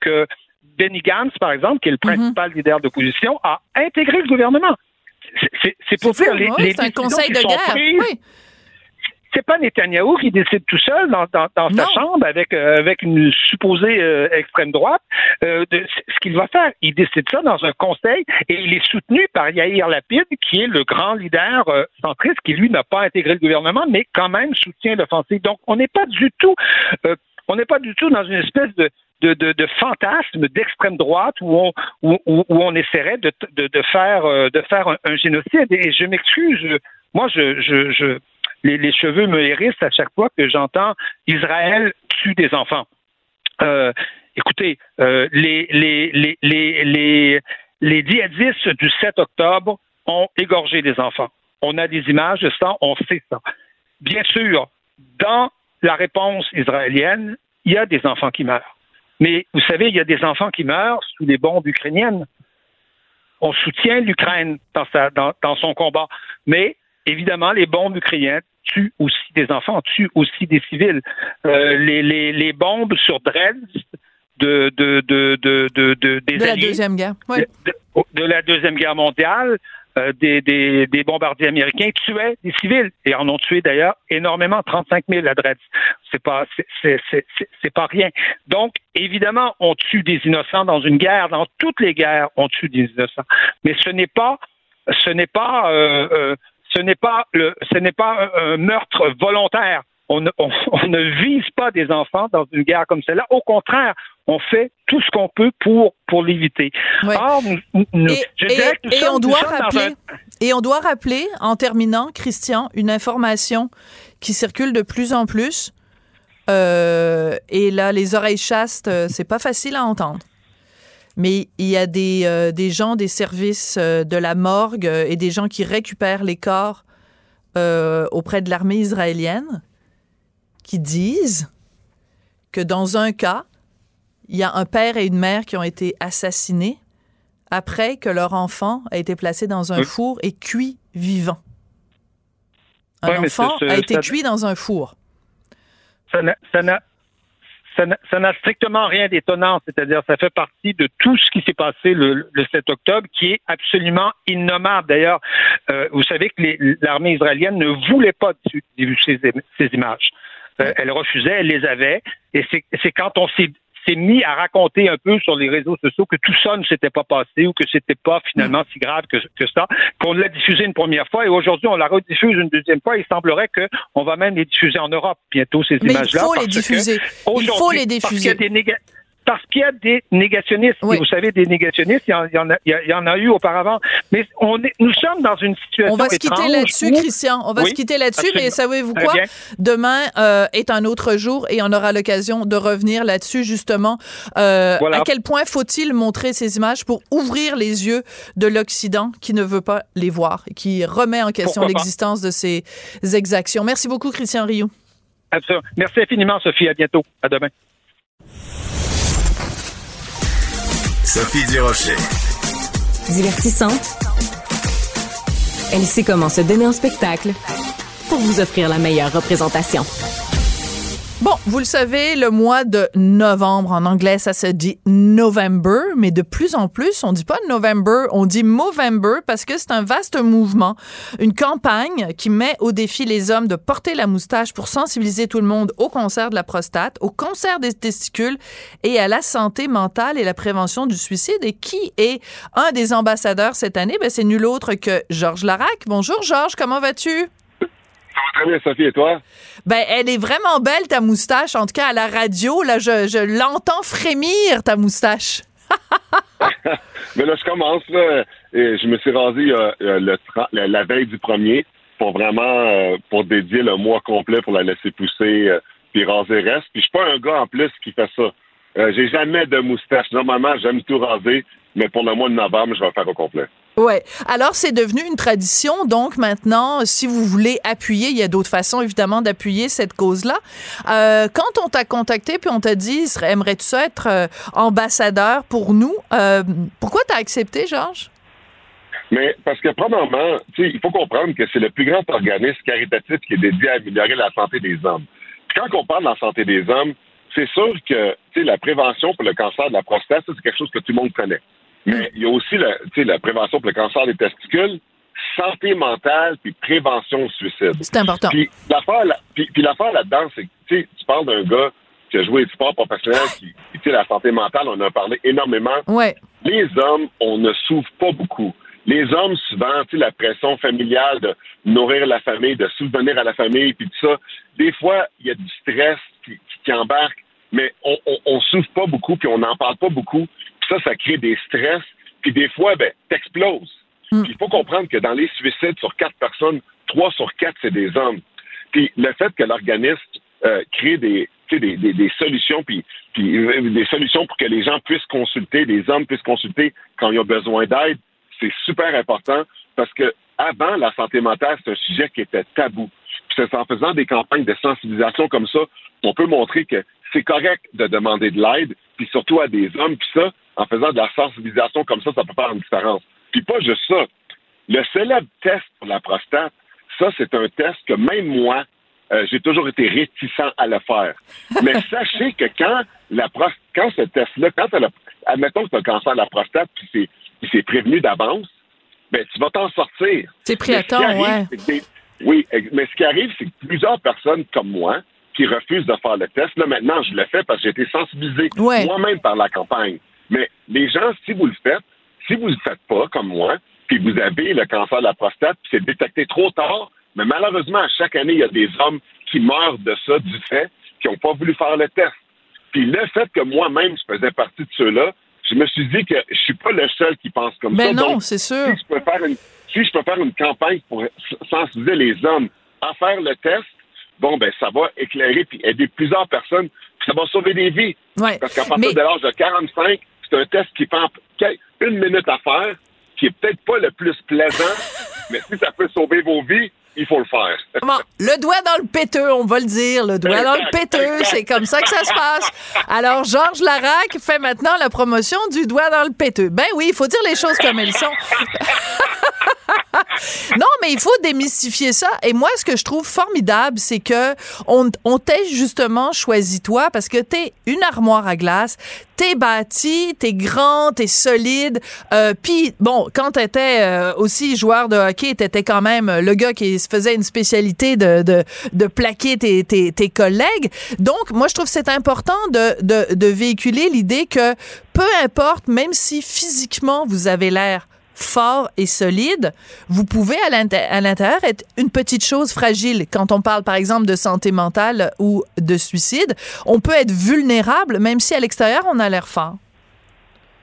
Benny Gantz, par exemple, qui est le mhm. principal leader d'opposition, a intégré le gouvernement. C'est pour dire les, les un conseil de guerre. C'est pas Netanyahou qui décide tout seul dans, sa chambre avec euh, avec une supposée euh, extrême droite. Euh, de, ce qu'il va faire, il décide ça dans un conseil et il est soutenu par Yair Lapid, qui est le grand leader centriste, qui lui n'a pas intégré le gouvernement, mais quand même soutient l'offensive. Donc, on n'est pas du tout, on n'est pas du tout dans une espèce de de, de, fantasme d'extrême droite où on, où, où, on essaierait de, de, de faire, de faire un, génocide. Et je m'excuse, moi, je, je, je, les, cheveux me hérissent à chaque fois que j'entends Israël tue des enfants. Euh, écoutez, euh, les, djihadistes du 7 octobre ont égorgé des enfants. On a des images de ça, on sait ça. Bien sûr, dans la réponse israélienne, il y a des enfants qui meurent. Mais vous savez, il y a des enfants qui meurent sous les bombes ukrainiennes. On soutient l'Ukraine dans son combat. Mais évidemment, les bombes ukrainiennes tuent aussi des enfants, tuent aussi des civils. Euh, les, les, les, bombes sur Dresde de, de, de, de, de, des de la deuxième guerre, de, la deuxième guerre mondiale, euh, des, des, des, bombardiers américains tuaient des civils et en ont tué d'ailleurs énormément, 35 000 à Dresde. C'est pas, c'est pas rien. Donc évidemment, on tue des innocents dans une guerre, dans toutes les guerres, on tue des innocents. Mais ce n'est pas, ce n'est pas euh, euh ce n'est pas le, ce n'est pas un meurtre volontaire. On ne, on, ne, vise pas des enfants dans une guerre comme celle-là. Au contraire, on fait tout ce qu'on peut pour pour l'éviter. et, on doit rappeler, et on doit rappeler, en terminant, Christian, une information qui circule de plus en plus. Euh, et là, les oreilles chastes, euh, c'est pas facile à entendre mais il y a des, euh, des gens des services euh, de la morgue euh, et des gens qui récupèrent les corps auprès de l'armée israélienne qui disent que dans un cas, il y a un père et une mère qui ont été assassinés après que leur enfant a été placé dans un four et cuit vivant. Un enfant a été cuit dans un four. ça n'a- ça n'a strictement rien d'étonnant, c'est-à-dire ça fait partie de tout ce qui s'est passé le, le 7 octobre, qui est absolument innommable. D'ailleurs, euh, vous savez que l'armée israélienne ne voulait pas diffuser ces, images. Euh, elle refusait, elle les avait, et c'est quand on s'est s'est mis à raconter un peu sur les réseaux sociaux que tout ça ne s'était pas passé ou que c'était pas finalement si grave que, que ça, qu'on l'a diffusé une première fois et aujourd'hui on la rediffuse une deuxième fois. Il semblerait que on va même les diffuser en Europe bientôt ces Mais il images-là. faut les diffuser. Il faut les diffuser. Parce qu'il y a des négationnistes. Oui. Et vous savez, des négationnistes, il y en, il y en a, il y en a eu auparavant. Mais on est, nous sommes dans une situation On va se quitter là-dessus, où- Christian. On va Oui, se quitter là-dessus, mais savez-vous quoi? bien. Demain euh, est un autre jour et on aura l'occasion de revenir là-dessus, justement. Euh, Voilà. À quel point faut-il montrer ces images pour ouvrir les yeux de l'Occident qui ne veut pas les voir et qui remet en question l'existence de ces exactions? Merci beaucoup, Christian Rioux. Absolument. Merci infiniment, Sophie. À bientôt. À demain. Sophie Durocher. Divertissante. Elle sait comment se donner en spectacle pour vous offrir la meilleure représentation. Bon, vous le savez, le mois de novembre, en anglais, ça se dit November, mais de plus en plus, on dit pas November, on dit Movember parce que c'est un vaste mouvement, une campagne qui met au défi les hommes de porter la moustache pour sensibiliser tout le monde au cancer de la prostate, au cancer des testicules et à la santé mentale et la prévention du suicide. Et qui est un des ambassadeurs cette année? Ben, c'est nul autre que Georges Larac. Bonjour, Georges, comment vas-tu? Très bien, Sophie, et toi? Ben, elle est vraiment belle, ta moustache. En tout cas, à la radio, là, je, je l'entends frémir, ta moustache. Mais là, je commence, là, et je me suis rasé euh, euh, le, la, veille du premier pour vraiment, euh, pour dédier le mois complet pour la laisser pousser, euh, puis raser reste. Puis je suis pas un gars, en plus, qui fait ça. J'ai jamais de moustache. Normalement, j'aime tout raser, mais pour le mois de novembre, je vais le faire au complet. Ouais. Alors, c'est devenu une tradition. Donc, maintenant, si vous voulez appuyer, il y a d'autres façons, évidemment, d'appuyer cette cause-là. Euh, quand on t'a contacté puis on t'a dit, aimerais-tu ça être euh, ambassadeur pour nous? Euh, pourquoi t'as accepté, Georges? Mais parce que, premièrement, il faut comprendre que c'est le plus grand organisme caritatif qui est dédié à améliorer la santé des hommes. Puis quand on parle de la santé des hommes, c'est sûr que la prévention pour le cancer de la prostate, c'est quelque chose que tout le monde connaît. Mais il y a aussi la, la prévention pour le cancer des testicules, santé mentale, puis prévention au suicide. C'est important. Puis l'affaire, là- puis, là-dedans, c'est que tu parles d'un gars qui a joué du sport professionnel, qui, qui, la santé mentale, on en a parlé énormément. Ouais. Les hommes, on ne souffre pas beaucoup. Les hommes, souvent, tu sais, la pression familiale de nourrir la famille, de subvenir à la famille, puis tout ça, des fois, il y a du stress qui, qui- qui embarque, mais on, on, on souffre pas beaucoup, puis on n'en parle pas beaucoup. Ça, ça crée des stress, puis des fois, ben, t'exploses. Puis il faut comprendre que dans les suicides sur quatre personnes, trois sur quatre, c'est des hommes. Puis le fait que l'organisme euh, crée des, des, des solutions, puis, puis euh, des solutions pour que les gens puissent consulter, les hommes puissent consulter quand ils ont besoin d'aide, c'est super important parce que avant la santé mentale, c'est un sujet qui était tabou. Puis c'est en faisant des campagnes de sensibilisation comme ça, on peut montrer que c'est correct de demander de l'aide, puis surtout à des hommes, puis ça, en faisant de la sensibilisation comme ça, ça peut faire une différence. Puis pas juste ça. Le célèbre test pour la prostate, ça, c'est un test que même moi, euh, j'ai toujours été réticent à le faire. Mais sachez que quand la quand ce test-là, quand elle a- admettons que tu as le cancer de la prostate, puis c'est, prévenu d'avance, ben, tu vas t'en sortir. C'est pris à temps, arrive, ouais. des- oui, mais ce qui arrive, c'est que plusieurs personnes comme moi qui refusent de faire le test, là maintenant, je le fais parce que j'ai été sensibilisé Ouais. moi-même par la campagne. Mais les gens, si vous le faites, si vous le faites pas, comme moi, puis vous avez le cancer de la prostate, puis c'est détecté trop tard, mais malheureusement, à chaque année, il y a des hommes qui meurent de ça, du fait qu'ils n'ont pas voulu faire le test. Puis le fait que moi-même, je faisais partie de ceux-là, je me suis dit que je suis pas le seul qui pense comme ça. Ben non, Donc, c'est sûr. si je peux faire une, si je peux faire une campagne pour sensibiliser les hommes à faire le test, bon, ben, ça va éclairer puis aider plusieurs personnes, puis ça va sauver des vies. Ouais. Parce qu'à partir Mais- de l'âge de 45, c'est un test qui prend une minute à faire, qui est peut-être pas le plus plaisant, mais si ça peut sauver vos vies, il faut le faire. Bon, le doigt dans le péteux, on va le dire, le doigt dans le péteux, c'est comme ça que ça se passe. Alors, Georges Larac fait maintenant la promotion du doigt dans le péteux. Ben oui, il faut dire les choses comme elles sont. non, mais il faut démystifier ça. Et moi, ce que je trouve formidable, c'est que on, on t'a justement choisi toi parce que t'es une armoire à glace, t'es bâti, t'es grand, t'es solide. Euh, Puis bon, quand t'étais euh, aussi joueur de hockey, t'étais quand même le gars qui se faisait une spécialité de, de, de plaquer tes, tes, tes collègues. Donc, moi, je trouve c'est important de, de, de véhiculer l'idée que peu importe, même si physiquement vous avez l'air fort et solide, vous pouvez à l'intérieur être une petite chose fragile. Quand on parle, par exemple, de santé mentale ou de suicide, on peut être vulnérable, même si à l'extérieur, on a l'air fort.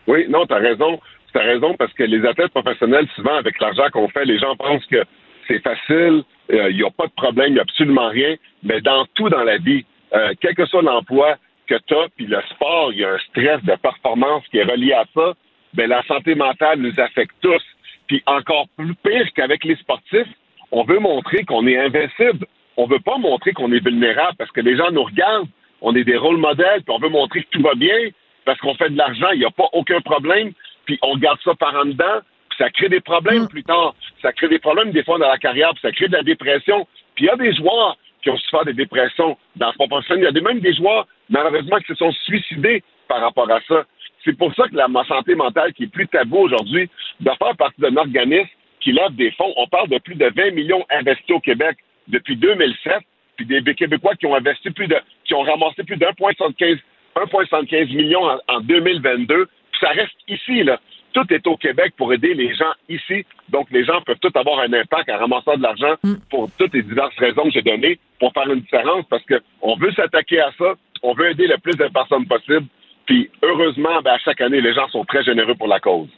Oui, non, tu as raison. Tu as raison parce que les athlètes professionnels, souvent, avec l'argent qu'on fait, les gens pensent que c'est facile, euh, il n'y a pas de problème, il n'y a absolument rien. Mais dans tout dans la vie, euh, quel que soit l'emploi que tu as, puis le sport, il y a un stress de performance qui est relié à ça ben, la santé mentale nous affecte tous. Puis encore plus pire qu'avec les sportifs, on veut montrer qu'on est invincible. On veut pas montrer qu'on est vulnérable parce que les gens nous regardent, on est des rôles modèles, puis on veut montrer que tout va bien parce qu'on fait de l'argent, il n'y a pas aucun problème, puis on garde ça par en dedans, puis ça crée des problèmes mm. plus tard. Ça crée des problèmes des fois dans la carrière, puis ça crée de la dépression. Puis il y a des joueurs qui ont souffert des dépressions dans ce sport Il y a même des joueurs, malheureusement, qui se sont suicidés par rapport à ça. C'est pour ça que la santé mentale, qui est plus tabou aujourd'hui, doit faire partie d'un organisme qui lève des fonds. On parle de plus de 20 millions investis au Québec depuis 2007, puis des Québécois qui ont investi plus de, qui ont ramassé plus d'1,75 millions en, en 2022. Puis ça reste ici, là. Tout est au Québec pour aider les gens ici. Donc, les gens peuvent tous avoir un impact en ramassant de l'argent mm. pour toutes les diverses raisons que j'ai données pour faire une différence parce qu'on veut s'attaquer à ça. On veut aider le plus de personnes possible. Puis heureusement, ben, à chaque année, les gens sont très généreux pour la cause.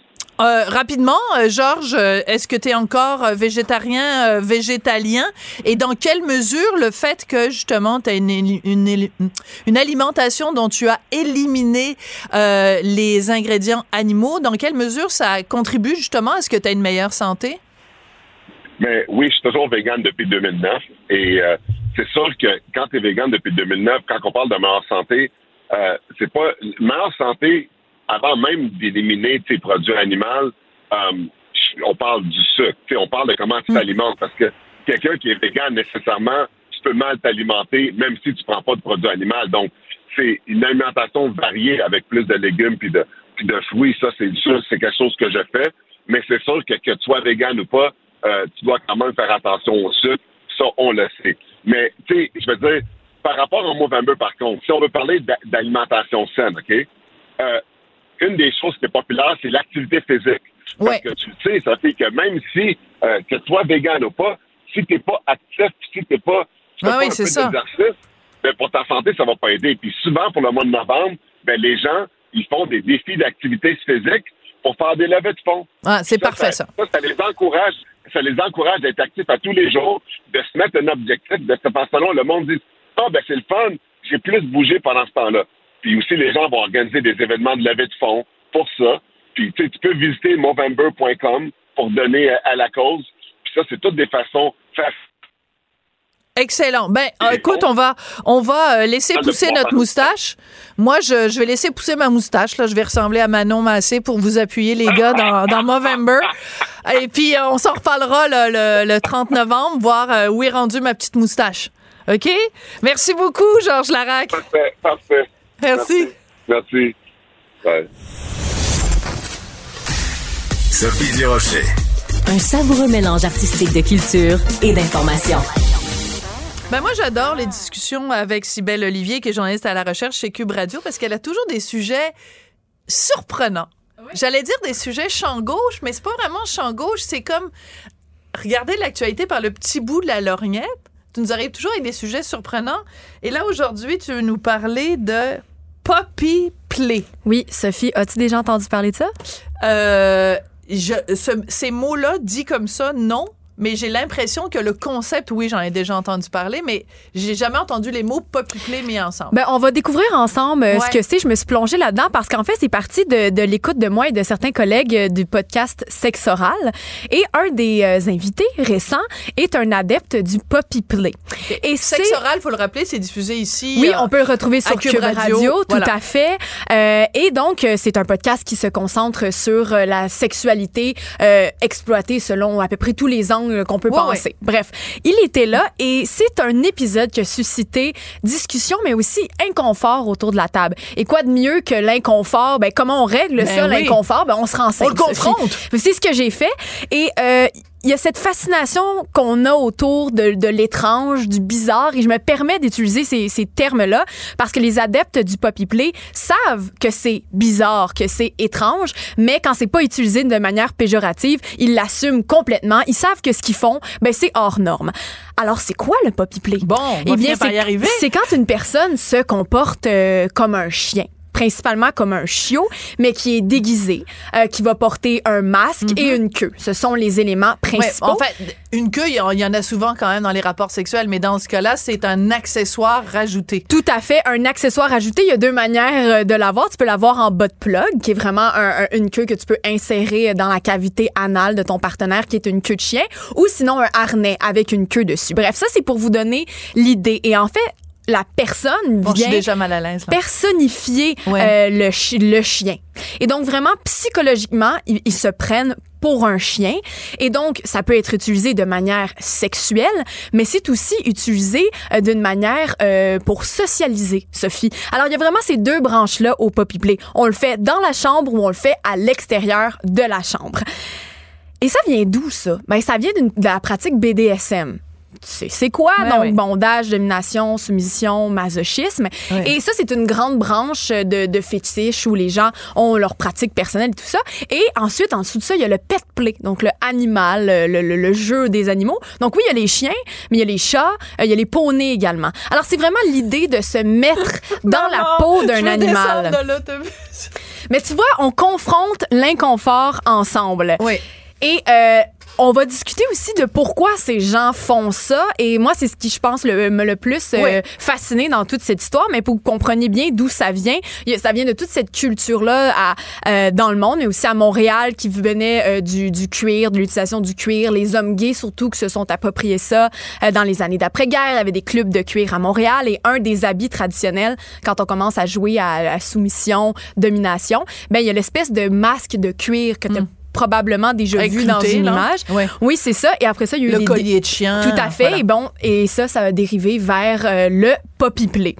Euh, rapidement, euh, Georges, euh, est-ce que tu es encore végétarien, végétalien? Et dans quelle mesure le fait que justement tu as une, une, une, alimentation dont tu as éliminé les ingrédients animaux, dans quelle mesure ça contribue justement à ce que tu as une meilleure santé? Mais oui, je suis toujours vegan depuis 2009. Et c'est sûr que quand tu es vegan depuis 2009, quand on parle de meilleure santé, euh, c'est pas meilleure santé avant même d'éliminer tes produits animaux. Euh, on parle du sucre, on parle de comment tu mm. t'alimentes parce que quelqu'un qui est vegan nécessairement, tu peux mal t'alimenter même si tu prends pas de produits animaux. Donc c'est une alimentation variée avec plus de légumes puis de puis de fruits. Ça c'est sûr, c'est quelque chose que je fais. Mais c'est sûr que que tu sois vegan ou pas, euh, tu dois quand même faire attention au sucre. Ça on le sait. Mais tu sais, je veux dire par rapport au Movember, par contre, si on veut parler d'alimentation saine, OK? Euh, une des choses qui est populaire, c'est l'activité physique. Parce que tu sais, ça fait que même si, euh, que tu sois vegan ou pas, si tu n'es pas actif, si tu n'es pas, tu fais ah pas un peu d'exercice, ben pour ta santé, ça va pas aider. Puis souvent, pour le mois de novembre, ben les gens, ils font des défis d'activité physique pour faire des levées de fonds. Ah, c'est parfait, ça. ça. Ça, les encourage, ça les encourage d'être actifs à tous les jours, de se mettre un objectif, de se passer selon le monde dit ah, ben c'est le fun, j'ai plus bougé pendant ce temps-là. Puis aussi, les gens vont organiser des événements de levée de fonds pour ça. Puis tu peux visiter movember.com pour donner à la cause. Puis ça, c'est toutes des façons Excellent. Ben, écoute, on va, on va euh, laisser pousser notre moustache. Moi, je, je, vais laisser pousser ma moustache. Là, je vais ressembler à Manon Massé pour vous appuyer, les gars, dans, dans Movember. Et puis, euh, on s'en reparlera le, le, 30 novembre, voir euh, où est rendue ma petite moustache. OK? Merci beaucoup, Georges Larac. Parfait, parfait. Merci. Merci. Bye. Sophie Durocher. Un savoureux mélange artistique de culture et d'information. Ben moi, j'adore les discussions avec Cybelle Olivier, qui est journaliste à la recherche chez Cube Radio, parce qu'elle a toujours des sujets surprenants. J'allais dire des sujets champ gauche, mais c'est pas vraiment champ gauche, c'est comme regarder l'actualité par le petit bout de la lorgnette. Tu nous arrives toujours avec des sujets surprenants. Et là, aujourd'hui, tu veux nous parler de Poppy Play. Oui, Sophie, as-tu déjà entendu parler de ça? Euh, je, ces mots-là, dit comme ça, non. Mais j'ai l'impression que le concept, oui, j'en ai déjà entendu parler, mais j'ai jamais entendu les mots play mis ensemble. Ben, on va découvrir ensemble euh, Ouais. ce que c'est. Je me suis plongée là-dedans parce qu'en fait, c'est parti de, de l'écoute de moi et de certains collègues euh, du podcast Sexe Oral. Et un des euh, invités récents est un adepte du poppy play. Et Sexe oral, faut le rappeler, c'est diffusé ici. Oui, euh, on peut le retrouver sur Cube Cube, Radio, Radio, tout voilà. à fait. Euh, et donc, c'est un podcast qui se concentre sur la sexualité euh, exploitée selon à peu près tous les angles qu'on peut Ouais, penser. Bref, il était là et c'est un épisode qui a suscité discussion, mais aussi inconfort autour de la table. Et quoi de mieux que l'inconfort? Ben, comment on règle Ben ça, oui. l'inconfort? Ben, on se renseigne. On le confronte. C'est ce que j'ai fait. Et euh, il y a cette fascination qu'on a autour de, de l'étrange, du bizarre, et je me permets d'utiliser ces, ces termes-là parce que les adeptes du poppy play savent que c'est bizarre, que c'est étrange, mais quand c'est pas utilisé de manière péjorative, ils l'assument complètement. Ils savent que ce qu'ils font, ben c'est hors norme. Alors c'est quoi le poppy play? Bon, on y arriver. c'est quand une personne se comporte euh, comme un chien principalement comme un chiot, mais qui est déguisé, euh, qui va porter un masque et une queue. Ce sont les éléments. Ouais, principaux. en fait, une queue, il y en- a souvent quand même dans les rapports sexuels, mais dans ce cas-là, c'est un accessoire rajouté. Tout à fait, un accessoire ajouté. Il y a deux manières euh, de l'avoir. Tu peux l'avoir en bas de plug, qui est vraiment un- un- une queue que tu peux insérer dans la cavité anale de ton partenaire, qui est une queue de chien, ou sinon un harnais avec une queue dessus. Bref, ça c'est pour vous donner l'idée. Et en fait, la personne Bon, je suis vient déjà mal à l'aise. là. personnifier Ouais. euh, le, chi- le chien. Et donc vraiment psychologiquement, ils, ils se prennent pour un chien et donc ça peut être utilisé de manière sexuelle, mais c'est aussi utilisé euh, d'une manière euh, pour socialiser, Sophie. Alors il y a vraiment ces deux branches là au poppy play. On le fait dans la chambre ou on le fait à l'extérieur de la chambre. Et ça vient d'où ça? Ben ça vient de la pratique BDSM. C'est quoi Ouais, donc ouais. bondage, domination, soumission, masochisme? Ouais. et ça c'est une grande branche de, de fétiche où les gens ont leur pratique personnelle et tout ça. Et ensuite en dessous de ça il y a le pet play donc le animal le, le- le jeu des animaux. Donc oui il y a les chiens mais il y a les chats euh, il y a les poneys également. Alors c'est vraiment l'idée de se mettre dans la peau d'un animal. de mais tu vois on confronte l'inconfort ensemble. Oui. et euh, on va discuter aussi de pourquoi ces gens font ça. Et moi, c'est ce qui, je pense, le, me le plus euh, Ouais. fasciné dans toute cette histoire. Mais pour que vous compreniez bien d'où ça vient, ça vient de toute cette culture-là euh, dans le monde, mais aussi à Montréal, qui venait euh, du, du cuir, de l'utilisation du cuir. Les hommes gays, surtout, qui se sont appropriés ça euh, dans les années d'après-guerre. Il y avait des clubs de cuir à Montréal. Et un des habits traditionnels, quand on commence à jouer à, à soumission, domination, ben il y a l'espèce de masque de cuir que tu as probablement déjà Avec vu dans une là. image. Ouais. Oui, c'est ça. Et après ça, il y a eu Le des- collier de chien. Tout à fait. voilà. Et bon, et ça, ça a dérivé vers euh, le poppy play.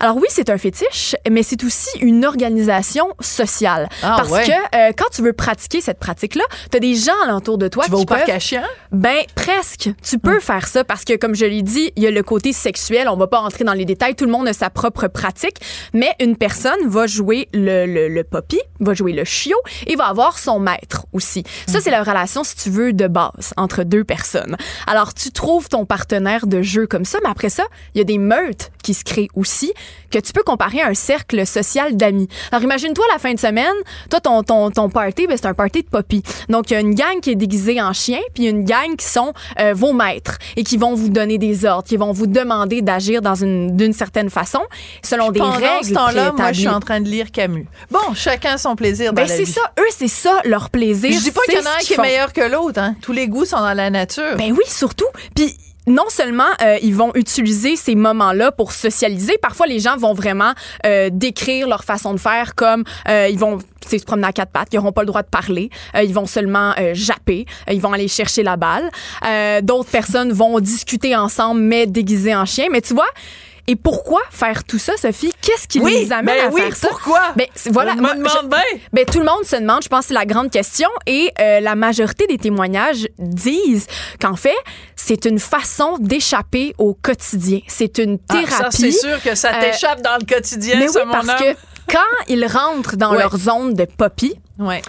Alors oui, c'est un fétiche, mais c'est aussi une organisation sociale. Ah, Parce ouais. que euh, quand tu veux pratiquer cette pratique-là, tu as des gens alentour de toi Tu vas qui au parc à chiens? ben presque. Tu peux faire ça parce que comme je l'ai dit, il y a le côté sexuel. On va pas entrer dans les détails. Tout le monde a sa propre pratique, mais une personne va jouer le, le, le poppy, va jouer le chiot et va avoir son maître aussi. Ça c'est la relation si tu veux de base entre deux personnes. Alors tu trouves ton partenaire de jeu comme ça, mais après ça, il y a des meutes qui se créent aussi que tu peux comparer à un cercle social d'amis. Alors imagine-toi la fin de semaine, toi ton ton ton party, ben, c'est un party de poppy. Donc il y a une gang qui est déguisée en chien, puis une gang qui sont euh, vos maîtres et qui vont vous donner des ordres, qui vont vous demander d'agir dans une d'une certaine façon selon des Pendant règles ce temps-là, moi, je suis en train de lire Camus. Bon, chacun son plaisir dans Ben c'est ça, eux c'est ça leur plaisir. Je dis pas qu'il y en a un qui est meilleur que l'autre. Hein. Tous les goûts sont dans la nature. Ben oui, surtout. Puis non seulement euh, ils vont utiliser ces moments-là pour socialiser, parfois les gens vont vraiment euh, décrire leur façon de faire comme euh, ils vont se promener à quatre pattes, ils n'auront pas le droit de parler, euh, ils vont seulement euh, japper, euh, ils vont aller chercher la balle. D'autres personnes vont discuter ensemble, mais déguisés en chien. Mais tu vois, et pourquoi faire tout ça, Sophie? Qu'est-ce qui oui, les amène ben à oui, faire ça? pourquoi? Ben, voilà, On me demande je- bien. ben, tout le monde se demande, je pense que c'est la grande question, et euh, la majorité des témoignages disent qu'en fait, c'est une façon d'échapper au quotidien. C'est une Ah, thérapie. ça, c'est sûr que ça Euh, t'échappe dans le quotidien, Mais oui, mon parce homme. que quand ils rentrent dans Ouais. leur zone de poppy, Ouais.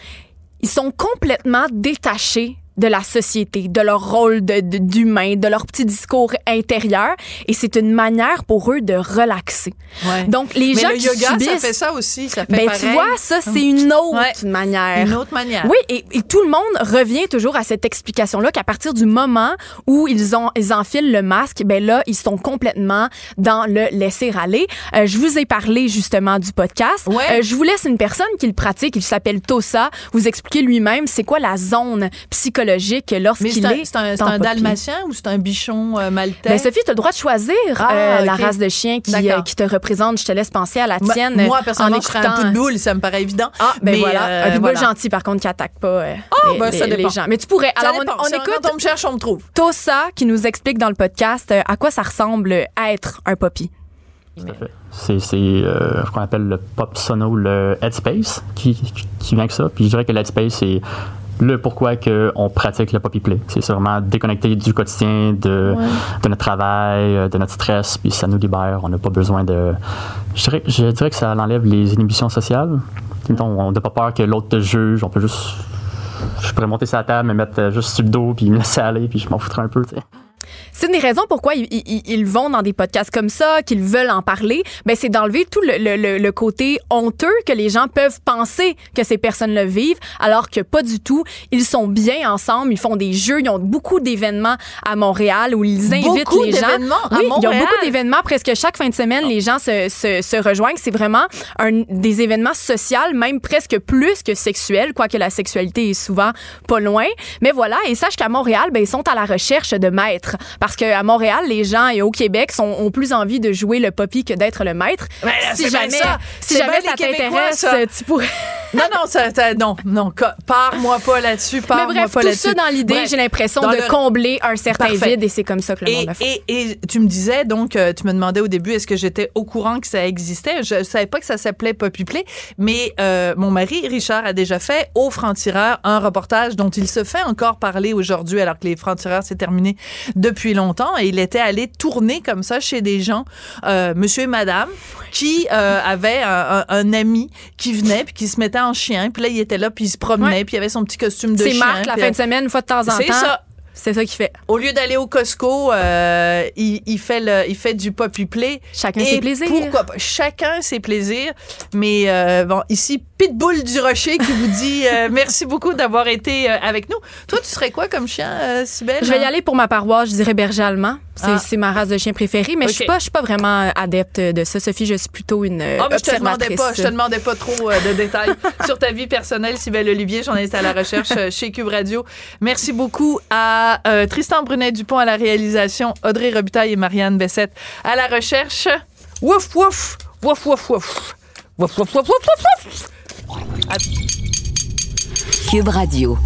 ils sont complètement détachés de la société, de leur rôle de- de- d'humain, de, leur petit discours intérieur. Et c'est une manière pour eux de relaxer. Ouais. Donc, les Mais gens le qui yoga, subissent... ça fait ça aussi. Ça fait Ben, pareil. tu vois, ça, c'est une autre Ouais. manière. Une autre manière. Oui, et, et tout le monde revient toujours à cette explication-là qu'à partir du moment où ils ont ils enfilent le masque, ben là, ils sont complètement dans le laisser aller. Euh, je vous ai parlé justement du podcast. Ouais. Euh, je vous laisse une personne qui le pratique, il s'appelle Tosa, vous expliquer lui-même c'est quoi la zone psychologique Mais lorsqu'il c'est un, est c'est un, le dalmatien ou c'est un bichon euh, maltais? Ben, Sophie, tu as le droit de choisir Ah, euh, la race de chien qui, euh, qui te représente. Je te laisse penser à la tienne. Moi, personnellement, en je serais un pitbull, ça me paraît évident. Ah, ben Mais, voilà. euh, un pitbull voilà. gentil, par contre, qui attaque pas euh, Ah, les, ben, ça les- gens. Mais tu pourrais. Ça Alors, on- dépend. on, Ça, écoute on me cherche, on me trouve. Tosa qui nous explique dans le podcast euh, à quoi ça ressemble être un poppy. Tout à fait. C'est euh, ce qu'on appelle le pop sono, le headspace, qui, qui- qui vient avec ça. Puis je dirais que l'headspace, c'est le pourquoi que on pratique le poppy play. C'est vraiment déconnecté du quotidien, de, de notre travail, euh, de notre stress, puis ça nous libère. On n'a pas besoin de... Je dirais, je dirais que ça enlève les inhibitions sociales. Mettons, on n'a pas peur que l'autre te juge. On peut juste... Je pourrais monter sur la table, me mettre euh, juste sur le dos, puis me laisser aller, puis je m'en foutrais un peu, tu sais. C'est une des raisons pourquoi ils, ils- ils vont dans des podcasts comme ça, qu'ils veulent en parler. Ben, c'est d'enlever tout le, le- le- le côté honteux que les gens peuvent penser que ces personnes-là vivent, alors que pas du tout. Ils sont bien ensemble, ils font des jeux, ils ont beaucoup d'événements à Montréal où ils invitent Beaucoup les gens. d'événements à oui, ils ont Montréal? beaucoup d'événements. Presque chaque fin de semaine, les gens se, se, se rejoignent. C'est vraiment un, des événements sociaux, même presque plus que sexuels, quoique la sexualité est souvent pas loin. Mais voilà, et sache qu'à Montréal, ben, ils sont à la recherche de maîtres. Parce qu'à Montréal, les gens et au Québec sont, ont plus envie de jouer le poppy que d'être le maître. Ben, si c'est bien jamais, ça. si jamais bien ça t'intéresse, tu pourrais. Non, non, ça, ça- non, non, co- pars-moi pas là-dessus, Mais pars-moi bref, pas tout là-dessus. ça dans l'idée, j'ai l'impression de le- combler un certain Parfait. vide et c'est comme ça que le monde Et, le fait. et, et tu me disais, donc, euh, tu me demandais au début, est-ce que j'étais au courant que ça existait? Je savais pas que ça s'appelait Poppy Play, mais euh, mon mari, Richard, a déjà fait au Franc-Tireur un reportage dont il se fait encore parler aujourd'hui, alors que les Francs-Tireurs, c'est terminé depuis longtemps. Et il était allé tourner comme ça chez des gens, euh, monsieur et madame, qui euh, avaient un, un- un ami qui venait, puis qui se mettait en chien, puis là, il était là, puis il se promenait, Ouais. puis il avait son petit costume de C'est chien. Marc, la fin de semaine, une fois de temps en temps. C'est ça. C'est ça qu'il fait. Au lieu d'aller au Costco, euh, il, il fait le, il fait du poppy play. Chacun ses plaisirs. Pourquoi pas? Chacun ses plaisirs. Mais euh, bon, ici, Pitbull du Rocher qui vous dit euh, merci beaucoup d'avoir été avec nous. Toi, tu serais quoi comme chien, Sibelle? Je vais y aller pour ma paroisse, je dirais berger allemand. C'est Ah. c'est ma race de chien préférée, mais je suis pas, je suis pas vraiment adepte de ça. Sophie, je suis plutôt une Ah, mais je te demandais pas, je te demandais pas trop euh, de détails sur ta vie personnelle, Sybelle Olivier, journaliste à la recherche euh, chez Cube Radio. Merci beaucoup à euh, Tristan Brunet-Dupont à la réalisation, Audrey Robitaille et Marianne Bessette à la recherche. Wouf, wouf, wouf, wouf, wouf. Wouf, wouf, wouf, wouf, wouf, wouf. Cube Radio.